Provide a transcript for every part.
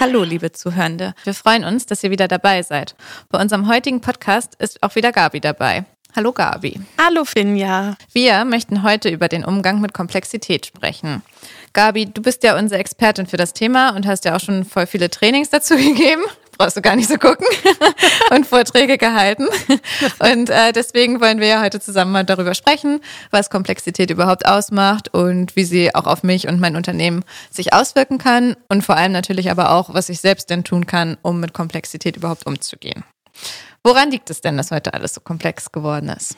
Hallo, liebe Zuhörende. Wir freuen uns, dass ihr wieder dabei seid. Bei unserem heutigen Podcast ist auch wieder Gabi dabei. Hallo Gabi. Hallo Finja. Wir möchten heute über den Umgang mit Komplexität sprechen. Gabi, du bist ja unsere Expertin für das Thema und hast ja auch schon voll viele Trainings dazu gegeben. Brauchst du gar nicht so gucken und Vorträge gehalten. Und äh, deswegen wollen wir ja heute zusammen mal darüber sprechen, was Komplexität überhaupt ausmacht und wie sie auch auf mich und mein Unternehmen sich auswirken kann und vor allem natürlich aber auch, was ich selbst denn tun kann, um mit Komplexität überhaupt umzugehen. Woran liegt es denn, dass heute alles so komplex geworden ist?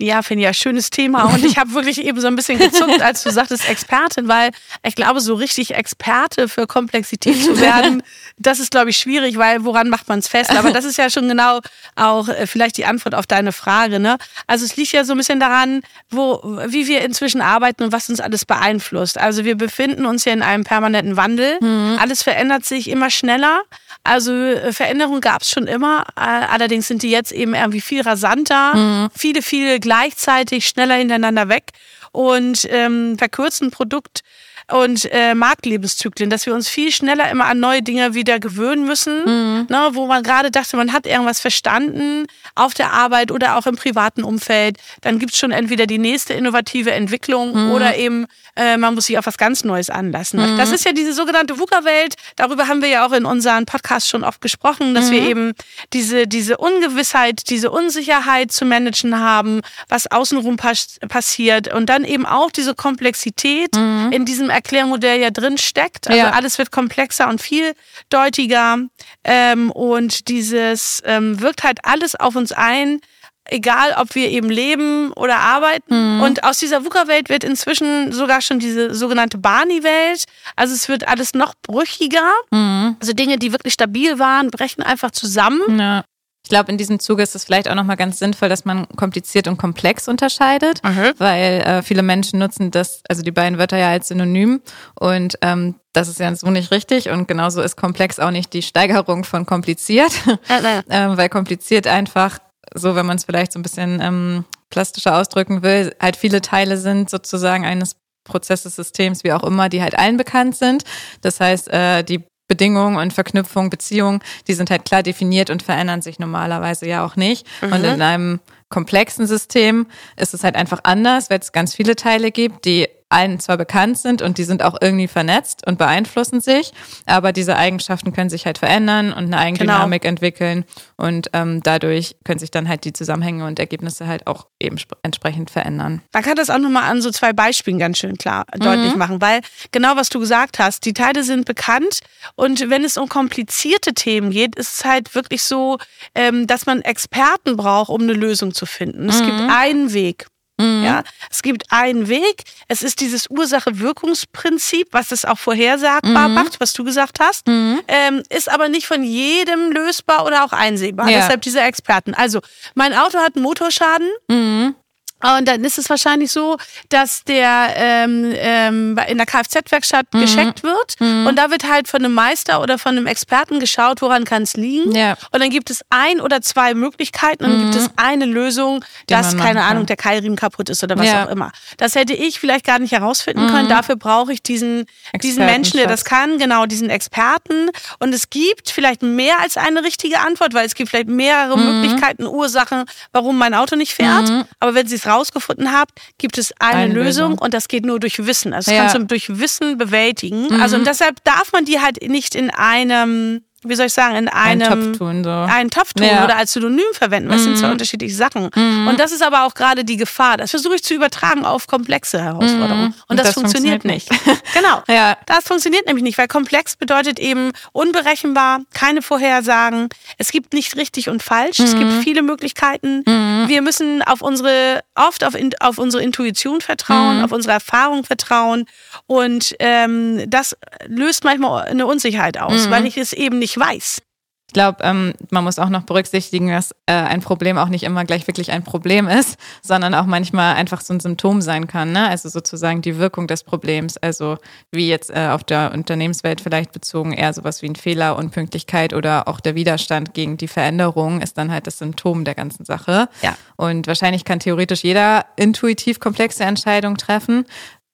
Ja, finde ich ja schönes Thema. Und ich habe wirklich eben so ein bisschen gezuckt, als du sagtest Expertin, weil ich glaube, so richtig Experte für Komplexität zu werden, das ist, glaube ich, schwierig, weil woran macht man es fest? Aber das ist ja schon genau auch äh, vielleicht die Antwort auf deine Frage. Ne? Also es liegt ja so ein bisschen daran, wo, wie wir inzwischen arbeiten und was uns alles beeinflusst. Also wir befinden uns ja in einem permanenten Wandel. Mhm. Alles verändert sich immer schneller. Also äh, Veränderungen gab es schon immer, äh, allerdings sind die jetzt eben irgendwie viel rasanter, mhm. viele, viele gleichzeitig schneller hintereinander weg und ähm, verkürzen Produkt und äh, Marktlebenszyklen, dass wir uns viel schneller immer an neue Dinge wieder gewöhnen müssen, mhm. ne, wo man gerade dachte, man hat irgendwas verstanden auf der Arbeit oder auch im privaten Umfeld. Dann gibt's schon entweder die nächste innovative Entwicklung mhm. oder eben äh, man muss sich auf was ganz Neues anlassen. Mhm. Das ist ja diese sogenannte VUCA-Welt. Darüber haben wir ja auch in unseren Podcasts schon oft gesprochen, dass wir mhm. eben diese, diese Ungewissheit, diese Unsicherheit zu managen haben, was außenrum pas passiert und dann eben auch diese Komplexität mhm. in diesem Erklärmodell ja drin steckt. Also ja. alles wird komplexer und vieldeutiger ähm, und dieses ähm, wirkt halt alles auf uns ein, egal ob wir eben leben oder arbeiten. Mhm. Und aus dieser VUCA-Welt wird inzwischen sogar schon diese sogenannte Barney-Welt. Also es wird alles noch brüchiger. Mhm. Also Dinge, die wirklich stabil waren, brechen einfach zusammen. Ja. Ich glaube, in diesem Zuge ist es vielleicht auch nochmal ganz sinnvoll, dass man kompliziert und komplex unterscheidet, mhm. weil äh, viele Menschen nutzen das, also die beiden Wörter ja als Synonym und ähm, das ist ja so nicht richtig und genauso ist komplex auch nicht die Steigerung von kompliziert, äh, äh, weil kompliziert einfach so, wenn man es vielleicht so ein bisschen ähm, plastischer ausdrücken will, halt viele Teile sind sozusagen eines Prozesses, Systems, wie auch immer, die halt allen bekannt sind. Das heißt, äh, die Bedingungen und Verknüpfungen, Beziehungen, die sind halt klar definiert und verändern sich normalerweise ja auch nicht. Mhm. Und in einem komplexen System ist es halt einfach anders, weil es ganz viele Teile gibt, die allen zwar bekannt sind und die sind auch irgendwie vernetzt und beeinflussen sich, aber diese Eigenschaften können sich halt verändern und eine Eigendynamik genau. entwickeln und ähm, dadurch können sich dann halt die Zusammenhänge und Ergebnisse halt auch eben entsprechend verändern. Man kann das auch nochmal an so zwei Beispielen ganz schön klar mhm. deutlich machen, weil genau was du gesagt hast, die Teile sind bekannt und wenn es um komplizierte Themen geht, ist es halt wirklich so, ähm, dass man Experten braucht, um eine Lösung zu finden. Mhm. Es gibt mhm. einen Weg. Mhm. Ja, es gibt einen Weg. Es ist dieses Ursache-Wirkungsprinzip, was es auch vorhersagbar mhm. macht, was du gesagt hast, mhm. ähm, ist aber nicht von jedem lösbar oder auch einsehbar. Ja. Deshalb diese Experten. Also, mein Auto hat einen Motorschaden. Mhm. Und dann ist es wahrscheinlich so, dass der ähm, ähm, in der Kfz-Werkstatt mhm. gescheckt wird mhm. und da wird halt von einem Meister oder von einem Experten geschaut, woran kann es liegen. Ja. Und dann gibt es ein oder zwei Möglichkeiten und dann mhm. gibt es eine Lösung, Die dass, keine Ahnung, der Keilriemen kaputt ist oder was ja. auch immer. Das hätte ich vielleicht gar nicht herausfinden mhm. können. Dafür brauche ich diesen, diesen Menschen, der das kann, genau, diesen Experten. Und es gibt vielleicht mehr als eine richtige Antwort, weil es gibt vielleicht mehrere mhm. Möglichkeiten, Ursachen, warum mein Auto nicht fährt. Mhm. Aber wenn sie es rausgefunden habt, gibt es eine, eine Lösung, Lösung, und das geht nur durch Wissen. Also das ja. kannst du durch Wissen bewältigen. Mhm. Also und deshalb darf man die halt nicht in einem wie soll ich sagen, in einem einen Topf tun, so. einen Topf tun ja. oder als Synonym verwenden. Das mhm. sind zwei mhm. unterschiedliche Sachen. Mhm. Und das ist aber auch gerade die Gefahr. Das versuche ich zu übertragen auf komplexe Herausforderungen. Mhm. Und, Und, das, das funktioniert, funktioniert, nicht. genau. Ja. Das funktioniert nämlich nicht, weil komplex bedeutet eben unberechenbar, keine Vorhersagen. Es gibt nicht richtig und falsch. Es gibt mhm. viele Möglichkeiten. Mhm. Wir müssen auf unsere, oft auf, auf unsere Intuition vertrauen, auf unsere Erfahrung vertrauen. Und ähm, das löst manchmal eine Unsicherheit aus, weil ich es eben nicht weiß. Ich glaube, ähm, man muss auch noch berücksichtigen, dass äh, ein Problem auch nicht immer gleich wirklich ein Problem ist, sondern auch manchmal einfach so ein Symptom sein kann. Ne? Also sozusagen die Wirkung des Problems. Also wie jetzt äh, auf der Unternehmenswelt vielleicht bezogen eher sowas wie ein Fehler, Unpünktlichkeit oder auch der Widerstand gegen die Veränderung ist dann halt das Symptom der ganzen Sache. Ja. Und wahrscheinlich kann theoretisch jeder intuitiv komplexe Entscheidungen treffen.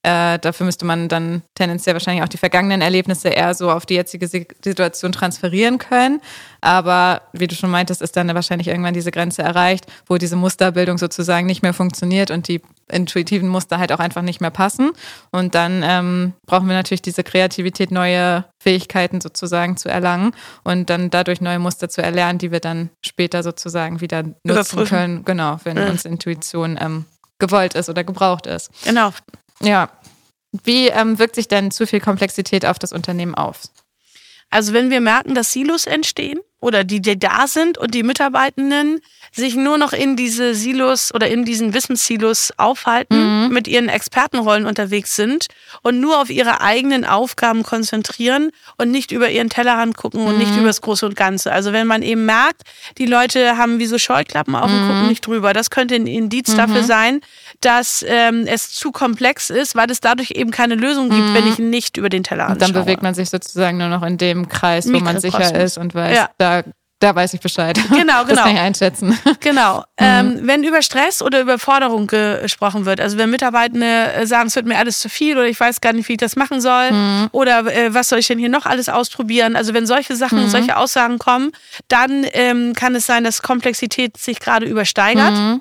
Äh, dafür müsste man dann tendenziell wahrscheinlich auch die vergangenen Erlebnisse eher so auf die jetzige Situation transferieren können. Aber wie du schon meintest, ist dann wahrscheinlich irgendwann diese Grenze erreicht, wo diese Musterbildung sozusagen nicht mehr funktioniert und die intuitiven Muster halt auch einfach nicht mehr passen. Und dann ähm, brauchen wir natürlich diese Kreativität, neue Fähigkeiten sozusagen zu erlangen und dann dadurch neue Muster zu erlernen, die wir dann später sozusagen wieder nutzen können. Genau, wenn ja. uns Intuition ähm, gewollt ist oder gebraucht ist. Genau. Ja. Wie ähm, wirkt sich denn zu viel Komplexität auf das Unternehmen auf? Also wenn wir merken, dass Silos entstehen oder die, die da sind und die Mitarbeitenden sich nur noch in diese Silos oder in diesen Wissenssilos aufhalten, mhm. mit ihren Expertenrollen unterwegs sind und nur auf ihre eigenen Aufgaben konzentrieren und nicht über ihren Tellerrand gucken und mhm. nicht über das Große und Ganze. Also wenn man eben merkt, die Leute haben wie so Scheuklappen auf und mhm. gucken nicht drüber, das könnte ein Indiz mhm. dafür sein, dass ähm, es zu komplex ist, weil es dadurch eben keine Lösung gibt, wenn mhm. ich nicht über den Tellerrand Und dann schaue. bewegt man sich sozusagen nur noch in dem Kreis, wo man sicher ist und weiß, ja. da da weiß ich Bescheid. Genau, genau. Das kann ich einschätzen. Genau. Mhm. Ähm, wenn über Stress oder Überforderung gesprochen wird, also wenn Mitarbeitende äh, sagen, es wird mir alles zu viel oder ich weiß gar nicht, wie ich das machen soll mhm. oder äh, was soll ich denn hier noch alles ausprobieren, also wenn solche Sachen, mhm. solche Aussagen kommen, dann ähm, kann es sein, dass Komplexität sich gerade übersteigert. Mhm.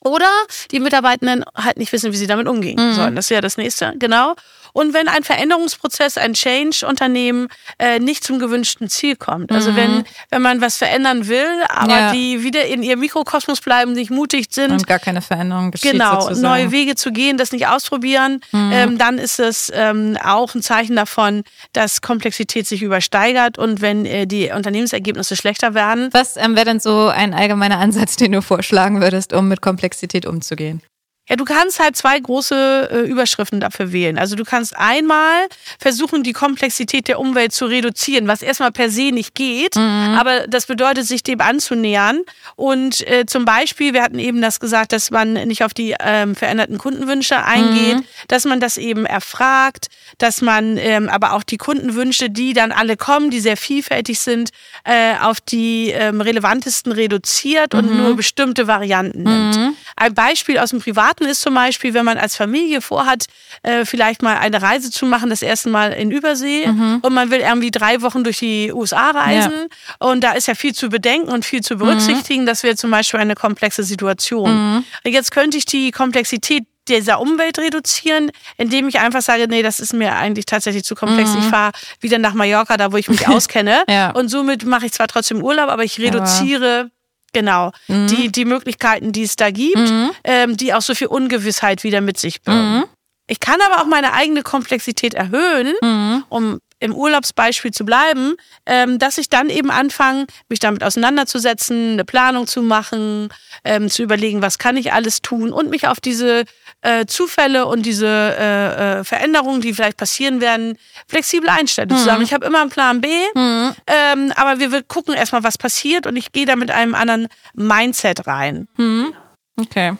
Oder die Mitarbeitenden halt nicht wissen, wie sie damit umgehen mhm. sollen. Das ist ja das nächste, genau. Und wenn ein Veränderungsprozess, ein Change-Unternehmen äh, nicht zum gewünschten Ziel kommt. Also mhm. wenn, wenn man was verändern will, aber ja. die wieder in ihrem Mikrokosmos bleiben, nicht mutig sind. Und gar keine Veränderung geschieht. Genau, sozusagen. neue Wege zu gehen, das nicht ausprobieren, mhm. ähm, dann ist es ähm, auch ein Zeichen davon, dass Komplexität sich übersteigert und wenn äh, die Unternehmensergebnisse schlechter werden. Was ähm, wäre denn so ein allgemeiner Ansatz, den du vorschlagen würdest, um mit Komplexität umzugehen? Ja, du kannst halt zwei große äh, Überschriften dafür wählen. Also du kannst einmal versuchen, die Komplexität der Umwelt zu reduzieren, was erstmal per se nicht geht, mhm. aber das bedeutet, sich dem anzunähern. Und äh, zum Beispiel, wir hatten eben das gesagt, dass man nicht auf die ähm, veränderten Kundenwünsche eingeht, mhm. dass man das eben erfragt, dass man ähm, aber auch die Kundenwünsche, die dann alle kommen, die sehr vielfältig sind, äh, auf die ähm, relevantesten reduziert mhm. und nur bestimmte Varianten nimmt. Mhm. Ein Beispiel aus dem Privat Raten ist zum Beispiel, wenn man als Familie vorhat, äh, vielleicht mal eine Reise zu machen, das erste Mal in Übersee mhm. und man will irgendwie drei Wochen durch die USA reisen ja. und da ist ja viel zu bedenken und viel zu berücksichtigen. Mhm. Das wäre zum Beispiel eine komplexe Situation. Mhm. Jetzt könnte ich die Komplexität dieser Umwelt reduzieren, indem ich einfach sage, nee, das ist mir eigentlich tatsächlich zu komplex. Mhm. Ich fahre wieder nach Mallorca, da wo ich mich auskenne. ja. Und somit mache ich zwar trotzdem Urlaub, aber ich reduziere Genau, mhm. die, die Möglichkeiten, die es da gibt, mhm. ähm, die auch so viel Ungewissheit wieder mit sich bringen. Mhm. Ich kann aber auch meine eigene Komplexität erhöhen, mhm. um im Urlaubsbeispiel zu bleiben, ähm, dass ich dann eben anfange, mich damit auseinanderzusetzen, eine Planung zu machen, ähm, zu überlegen, was kann ich alles tun und mich auf diese äh, Zufälle und diese äh, äh, Veränderungen, die vielleicht passieren werden, flexibel einstellen. Mhm. Zu sagen, ich habe immer einen Plan B, mhm. ähm, aber wir gucken erstmal, was passiert und ich gehe da mit einem anderen Mindset rein. Mhm. Okay.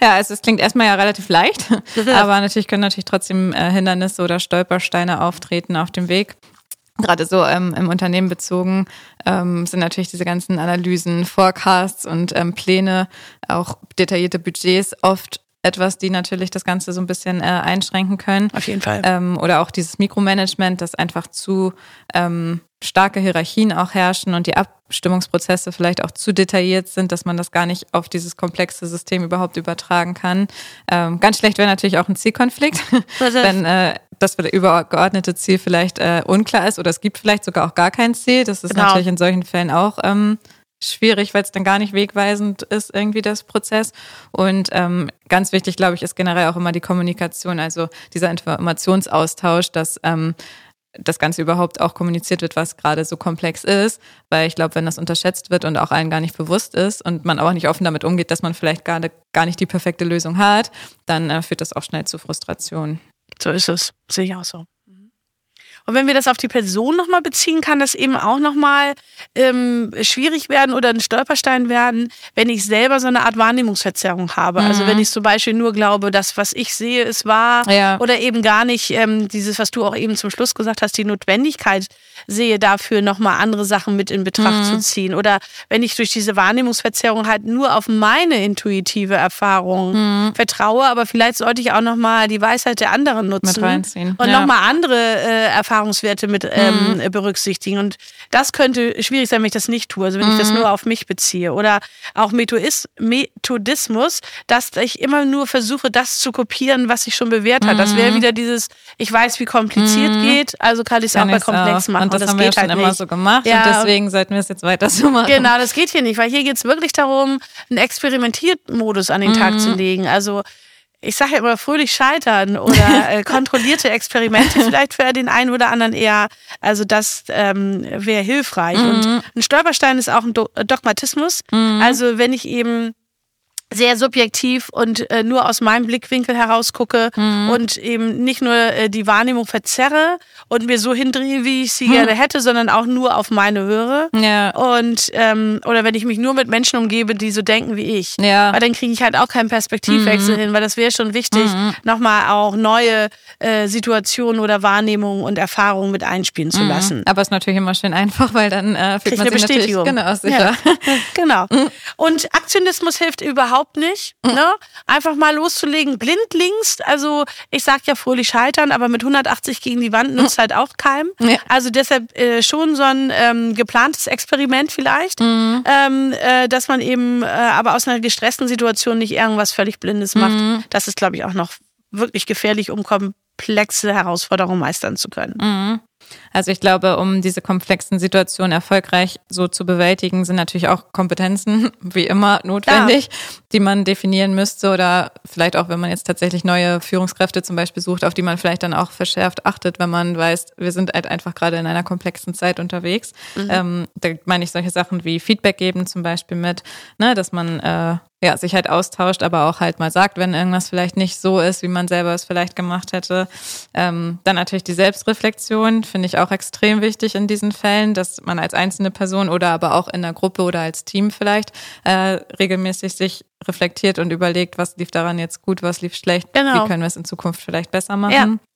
Ja, also es klingt erstmal ja relativ leicht, aber natürlich können natürlich trotzdem äh, Hindernisse oder Stolpersteine auftreten auf dem Weg. Gerade so ähm, im Unternehmen bezogen ähm, sind natürlich diese ganzen Analysen, Forecasts und ähm, Pläne, auch detaillierte Budgets oft etwas, die natürlich das Ganze so ein bisschen äh, einschränken können. Auf jeden Fall. Ähm, oder auch dieses Mikromanagement, das einfach zu ähm, starke Hierarchien auch herrschen und die Abstimmungsprozesse vielleicht auch zu detailliert sind, dass man das gar nicht auf dieses komplexe System überhaupt übertragen kann. Ähm, ganz schlecht wäre natürlich auch ein Zielkonflikt, wenn äh, das übergeordnete Ziel vielleicht äh, unklar ist oder es gibt vielleicht sogar auch gar kein Ziel. Das ist genau. natürlich in solchen Fällen auch ähm, schwierig, weil es dann gar nicht wegweisend ist, irgendwie das Prozess. Und ähm, ganz wichtig, glaube ich, ist generell auch immer die Kommunikation, also dieser Informationsaustausch, dass ähm, das Ganze überhaupt auch kommuniziert wird, was gerade so komplex ist. Weil ich glaube, wenn das unterschätzt wird und auch allen gar nicht bewusst ist und man auch nicht offen damit umgeht, dass man vielleicht gerade gar nicht die perfekte Lösung hat, dann äh, führt das auch schnell zu Frustration. So ist es. Sehe ich auch so. Und wenn wir das auf die Person nochmal beziehen, kann das eben auch nochmal ähm, schwierig werden oder ein Stolperstein werden, wenn ich selber so eine Art Wahrnehmungsverzerrung habe. Mhm. Also wenn ich zum Beispiel nur glaube, das, was ich sehe, ist wahr ja. oder eben gar nicht ähm, dieses, was du auch eben zum Schluss gesagt hast, die Notwendigkeit sehe, dafür nochmal andere Sachen mit in Betracht mhm. zu ziehen. Oder wenn ich durch diese Wahrnehmungsverzerrung halt nur auf meine intuitive Erfahrung mhm. vertraue, aber vielleicht sollte ich auch nochmal die Weisheit der anderen nutzen und ja. nochmal andere äh, Erfahrungswerte mit ähm, mhm. berücksichtigen. Und das könnte schwierig sein, wenn ich das nicht tue, also wenn ich das mhm. nur auf mich beziehe. Oder auch Methodis Methodismus, dass ich immer nur versuche, das zu kopieren, was sich schon bewährt hat. Das wäre mhm. wieder dieses, ich weiß, wie kompliziert mhm. geht, also kann ich es auch bei komplex auch. machen. Und das, und das haben wir ja halt schon nicht. immer so gemacht ja. und deswegen sollten wir es jetzt weiter so machen. Genau, das geht hier nicht, weil hier geht es wirklich darum, einen Experimentiermodus an den mhm. Tag zu legen. Also ich sage ja immer fröhlich scheitern oder äh, kontrollierte Experimente vielleicht für den einen oder anderen eher. Also das ähm, wäre hilfreich. Mhm. Und ein Stolperstein ist auch ein Do Dogmatismus. Mhm. Also wenn ich eben sehr subjektiv und äh, nur aus meinem Blickwinkel heraus gucke mhm. und eben nicht nur äh, die Wahrnehmung verzerre und mir so hindrehe, wie ich sie mhm. gerne hätte, sondern auch nur auf meine höre. Ja. Und ähm, oder wenn ich mich nur mit Menschen umgebe, die so denken wie ich. Ja. Weil dann kriege ich halt auch keinen Perspektivwechsel mhm. hin, weil das wäre schon wichtig, mhm. nochmal auch neue äh, Situationen oder Wahrnehmungen und Erfahrungen mit einspielen zu mhm. lassen. Aber es ist natürlich immer schön einfach, weil dann äh, fühlt man sich eine Bestätigung. genau sicher. Ja. genau. Mhm. Und Aktionismus hilft überhaupt überhaupt nicht. Mhm. Ne? Einfach mal loszulegen, blindlings. Also ich sag ja fröhlich scheitern, aber mit 180 gegen die Wand nützt mhm. halt auch keinem. Ja. Also deshalb äh, schon so ein ähm, geplantes Experiment vielleicht, mhm. ähm, äh, dass man eben äh, aber aus einer gestressten Situation nicht irgendwas völlig Blindes macht. Mhm. Das ist, glaube ich, auch noch wirklich gefährlich, um komplexe Herausforderungen meistern zu können. Also ich glaube, um diese komplexen Situationen erfolgreich so zu bewältigen, sind natürlich auch Kompetenzen, wie immer, notwendig, ja. die man definieren müsste oder vielleicht auch, wenn man jetzt tatsächlich neue Führungskräfte zum Beispiel sucht, auf die man vielleicht dann auch verschärft achtet, wenn man weiß, wir sind halt einfach gerade in einer komplexen Zeit unterwegs. Mhm. Ähm, da meine ich solche Sachen wie Feedback geben zum Beispiel mit, ne, dass man äh, ja, sich halt austauscht, aber auch halt mal sagt, wenn irgendwas vielleicht nicht so ist, wie man selber es vielleicht gemacht hätte. Ähm, dann natürlich die Selbstreflexion, finde ich auch extrem wichtig in diesen Fällen, dass man als einzelne Person oder aber auch in der Gruppe oder als Team vielleicht äh, regelmäßig sich reflektiert und überlegt, was lief daran jetzt gut, was lief schlecht, genau. wie können wir es in Zukunft vielleicht besser machen. Ja.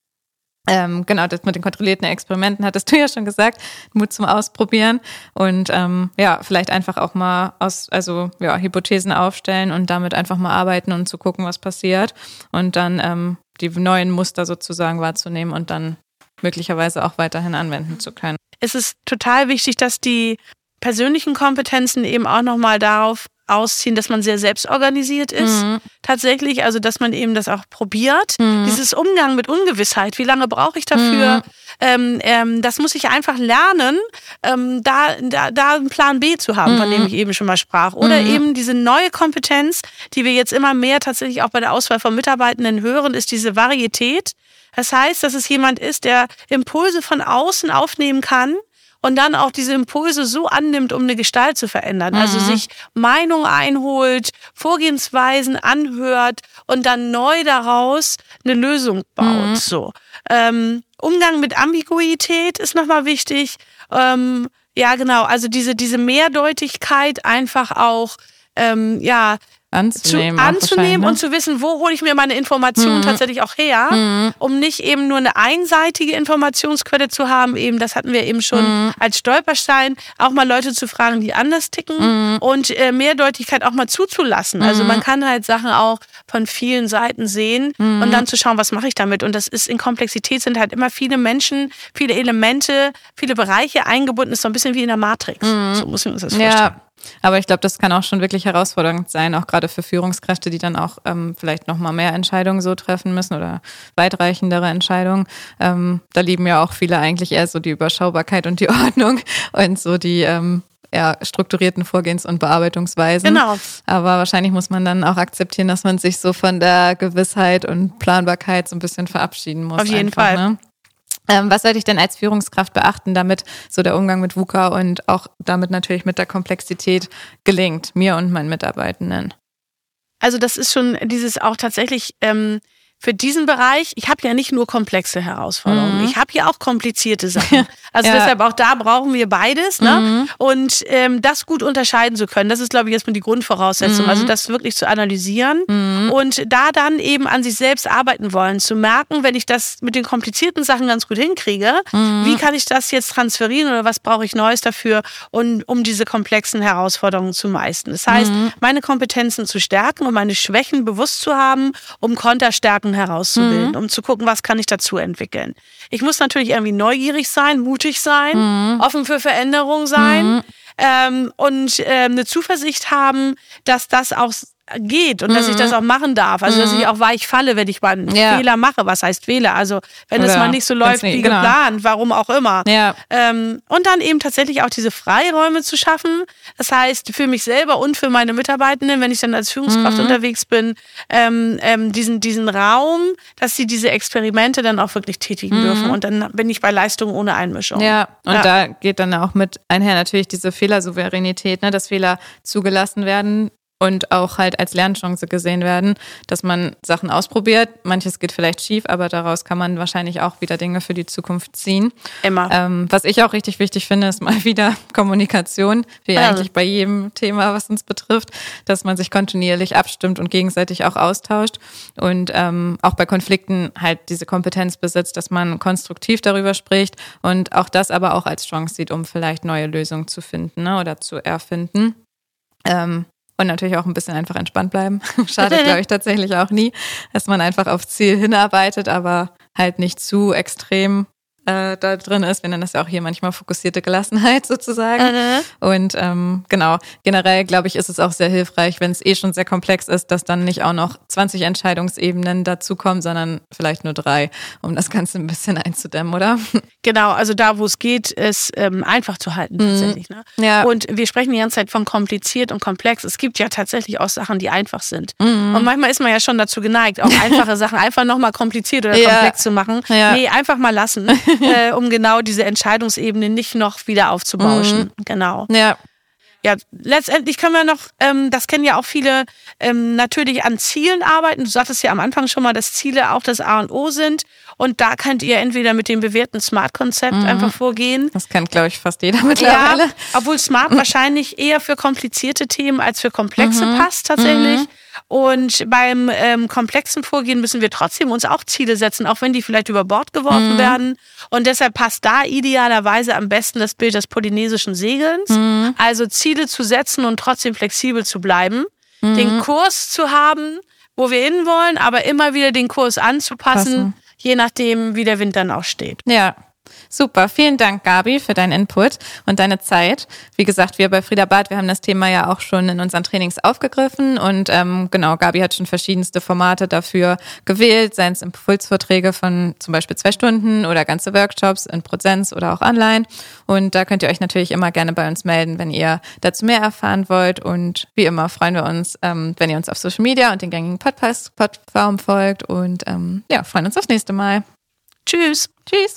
Ähm, genau, das mit den kontrollierten Experimenten hattest du ja schon gesagt, Mut zum Ausprobieren. Und ähm, ja, vielleicht einfach auch mal aus, also ja, Hypothesen aufstellen und damit einfach mal arbeiten und zu gucken, was passiert. Und dann ähm, die neuen Muster sozusagen wahrzunehmen und dann möglicherweise auch weiterhin anwenden zu können. Es ist total wichtig, dass die persönlichen Kompetenzen eben auch nochmal darauf ausziehen, dass man sehr selbstorganisiert ist. Mhm. Tatsächlich, also dass man eben das auch probiert. Mhm. Dieses Umgang mit Ungewissheit, wie lange brauche ich dafür? Mhm. Ähm, ähm, das muss ich einfach lernen, ähm, da, da, da einen Plan B zu haben, von dem mhm. ich eben schon mal sprach. Oder mhm. eben diese neue Kompetenz, die wir jetzt immer mehr tatsächlich auch bei der Auswahl von Mitarbeitenden hören, ist diese Varietät. Das heißt, dass es jemand ist, der Impulse von außen aufnehmen kann und dann auch diese Impulse so annimmt, um eine Gestalt zu verändern. Also mhm. Also sich Meinung einholt, Vorgehensweisen anhört und dann neu daraus eine Lösung baut. Mhm. So. Ähm, Umgang mit Ambiguität ist nochmal wichtig. Ähm, ja, genau. Also diese, diese Mehrdeutigkeit einfach auch, ähm, ja, anzunehmen, zu, anzunehmen und ne? zu wissen, wo hole ich mir meine Informationen mhm. tatsächlich auch her, mhm. um nicht eben nur eine einseitige Informationsquelle zu haben. Eben, das hatten wir eben schon mhm. als Stolperstein, auch mal Leute zu fragen, die anders ticken mhm. und äh, Mehrdeutigkeit auch mal zuzulassen. Also man mhm. kann halt Sachen auch von vielen Seiten sehen und mhm. dann zu schauen, was mache ich damit. Und das ist in Komplexität sind halt immer viele Menschen, viele Elemente, viele Bereiche eingebunden. Ist so ein bisschen wie in der Matrix. So muss man uns das vorstellen. Ja. Aber ich glaube, das kann auch schon wirklich herausfordernd sein, auch gerade für Führungskräfte, die dann auch ähm, vielleicht noch mal mehr Entscheidungen so treffen müssen oder weitreichendere Entscheidungen. Ähm, da lieben ja auch viele eigentlich eher so die Überschaubarkeit und die Ordnung und so die ähm, ja, strukturierten Vorgehens- und Bearbeitungsweisen. Genau. Aber wahrscheinlich muss man dann auch akzeptieren, dass man sich so von der Gewissheit und Planbarkeit so ein bisschen verabschieden muss. Auf jeden einfach, Fall. Ne? Ähm, was sollte ich denn als Führungskraft beachten, damit so der Umgang mit VUCA und auch damit natürlich mit der Komplexität gelingt, mir und meinen Mitarbeitenden? Also das ist schon dieses auch tatsächlich ähm, für diesen Bereich, ich habe ja nicht nur komplexe Herausforderungen, mhm. ich habe ja auch komplizierte Sachen. Also ja. deshalb auch da brauchen wir beides. Ne? Mhm. Und ähm, das gut unterscheiden zu können, das ist, glaube ich, erstmal die Grundvoraussetzung. Mhm. Also das wirklich zu analysieren mhm. und da dann eben an sich selbst arbeiten wollen, zu merken, wenn ich das mit den komplizierten Sachen ganz gut hinkriege, mhm. wie kann ich das jetzt transferieren oder was brauche ich Neues dafür, um, um diese komplexen Herausforderungen zu meistern. Das heißt, mhm. meine Kompetenzen zu stärken und meine Schwächen bewusst zu haben, um Konterstärken herauszubilden, mhm. um zu gucken, was kann ich dazu entwickeln. Ich muss natürlich irgendwie neugierig sein, mutig sein, mhm. offen für Veränderung sein mhm. ähm, und äh, eine Zuversicht haben, dass das auch geht und mhm. dass ich das mhm. auch machen darf. Also, dass ich mhm. auch weich falle, wenn ich mal einen ja. Fehler mache. Was heißt Fehler? Also, wenn es mal nicht so läuft nicht, wie genau. geplant, warum auch immer. Ja. Ähm, und dann eben tatsächlich auch diese Freiräume zu schaffen. Das heißt, für mich selber und für meine Mitarbeitenden, wenn ich dann als Führungskraft mhm. unterwegs bin, ähm, ähm, diesen, diesen Raum, dass sie diese Experimente dann auch wirklich tätigen mhm. dürfen. Und dann bin ich bei Leistung ohne Einmischung. Ja, und ja. da geht dann auch mit einher natürlich diese Fehlersouveränität, ne, dass Fehler zugelassen werden und auch halt als Lernchance gesehen werden, dass man Sachen ausprobiert. Manches geht vielleicht schief, aber daraus kann man wahrscheinlich auch wieder Dinge für die Zukunft ziehen. Immer. Ähm, was ich auch richtig wichtig finde, ist mal wieder Kommunikation, wie ja. eigentlich bei jedem Thema, was uns betrifft, dass man sich kontinuierlich abstimmt und gegenseitig auch austauscht und ähm, auch bei Konflikten halt diese Kompetenz besitzt, dass man konstruktiv darüber spricht und auch das aber auch als Chance sieht, um vielleicht neue Lösungen zu finden ne, oder zu erfinden. Ähm, und natürlich auch ein bisschen einfach entspannt bleiben. Schadet, glaube ich, tatsächlich auch nie, dass man einfach aufs Ziel hinarbeitet, aber halt nicht zu extrem äh, da drin ist. Wir nennen das ja auch hier manchmal fokussierte Gelassenheit sozusagen. Mhm. Und ähm, genau, generell glaube ich, ist es auch sehr hilfreich, wenn es eh schon sehr komplex ist, dass dann nicht auch noch 20 Entscheidungsebenen dazukommen, sondern vielleicht nur drei, um das Ganze ein bisschen einzudämmen, oder? Genau, also da, wo es geht, ist ähm, einfach zu halten mhm. tatsächlich. Ne? Ja. Und wir sprechen die ganze Zeit von kompliziert und komplex. Es gibt ja tatsächlich auch Sachen, die einfach sind. Mhm. Und manchmal ist man ja schon dazu geneigt, auch einfache Sachen einfach nochmal kompliziert oder ja. komplex zu machen. Ja. Nee, einfach mal lassen. äh, um genau diese Entscheidungsebene nicht noch wieder aufzubauschen. Mhm. Genau. Ja. Ja, letztendlich können wir noch, ähm, das kennen ja auch viele, ähm, natürlich an Zielen arbeiten. Du sagtest ja am Anfang schon mal, dass Ziele auch das A und O sind. Und da könnt ihr entweder mit dem bewährten Smart-Konzept mhm. einfach vorgehen. Das kennt, glaube ich, fast jeder mittlerweile. Ja, obwohl Smart wahrscheinlich eher für komplizierte Themen als für komplexe mhm. passt tatsächlich. Mhm. Und beim ähm, komplexen Vorgehen müssen wir trotzdem uns auch Ziele setzen, auch wenn die vielleicht über Bord geworfen mhm. werden. Und deshalb passt da idealerweise am besten das Bild des polynesischen Segelns. Mhm. Also Ziele zu setzen und trotzdem flexibel zu bleiben. Mhm. Den Kurs zu haben, wo wir hinwollen, aber immer wieder den Kurs anzupassen, Passen. Je nachdem, wie der Wind dann auch steht. Ja, Super, vielen Dank, Gabi, für deinen Input und deine Zeit. Wie gesagt, wir bei Frieda Barth, wir haben das Thema ja auch schon in unseren Trainings aufgegriffen und ähm, genau, Gabi hat schon verschiedenste Formate dafür gewählt, seien es Impulsvorträge von zum Beispiel zwei Stunden oder ganze Workshops in Präsenz oder auch online. Und da könnt ihr euch natürlich immer gerne bei uns melden, wenn ihr dazu mehr erfahren wollt. Und wie immer freuen wir uns, ähm, wenn ihr uns auf Social Media und den gängigen Podcast-Plattformen folgt und ähm, ja, freuen uns aufs nächste Mal. Tschüss. Tschüss.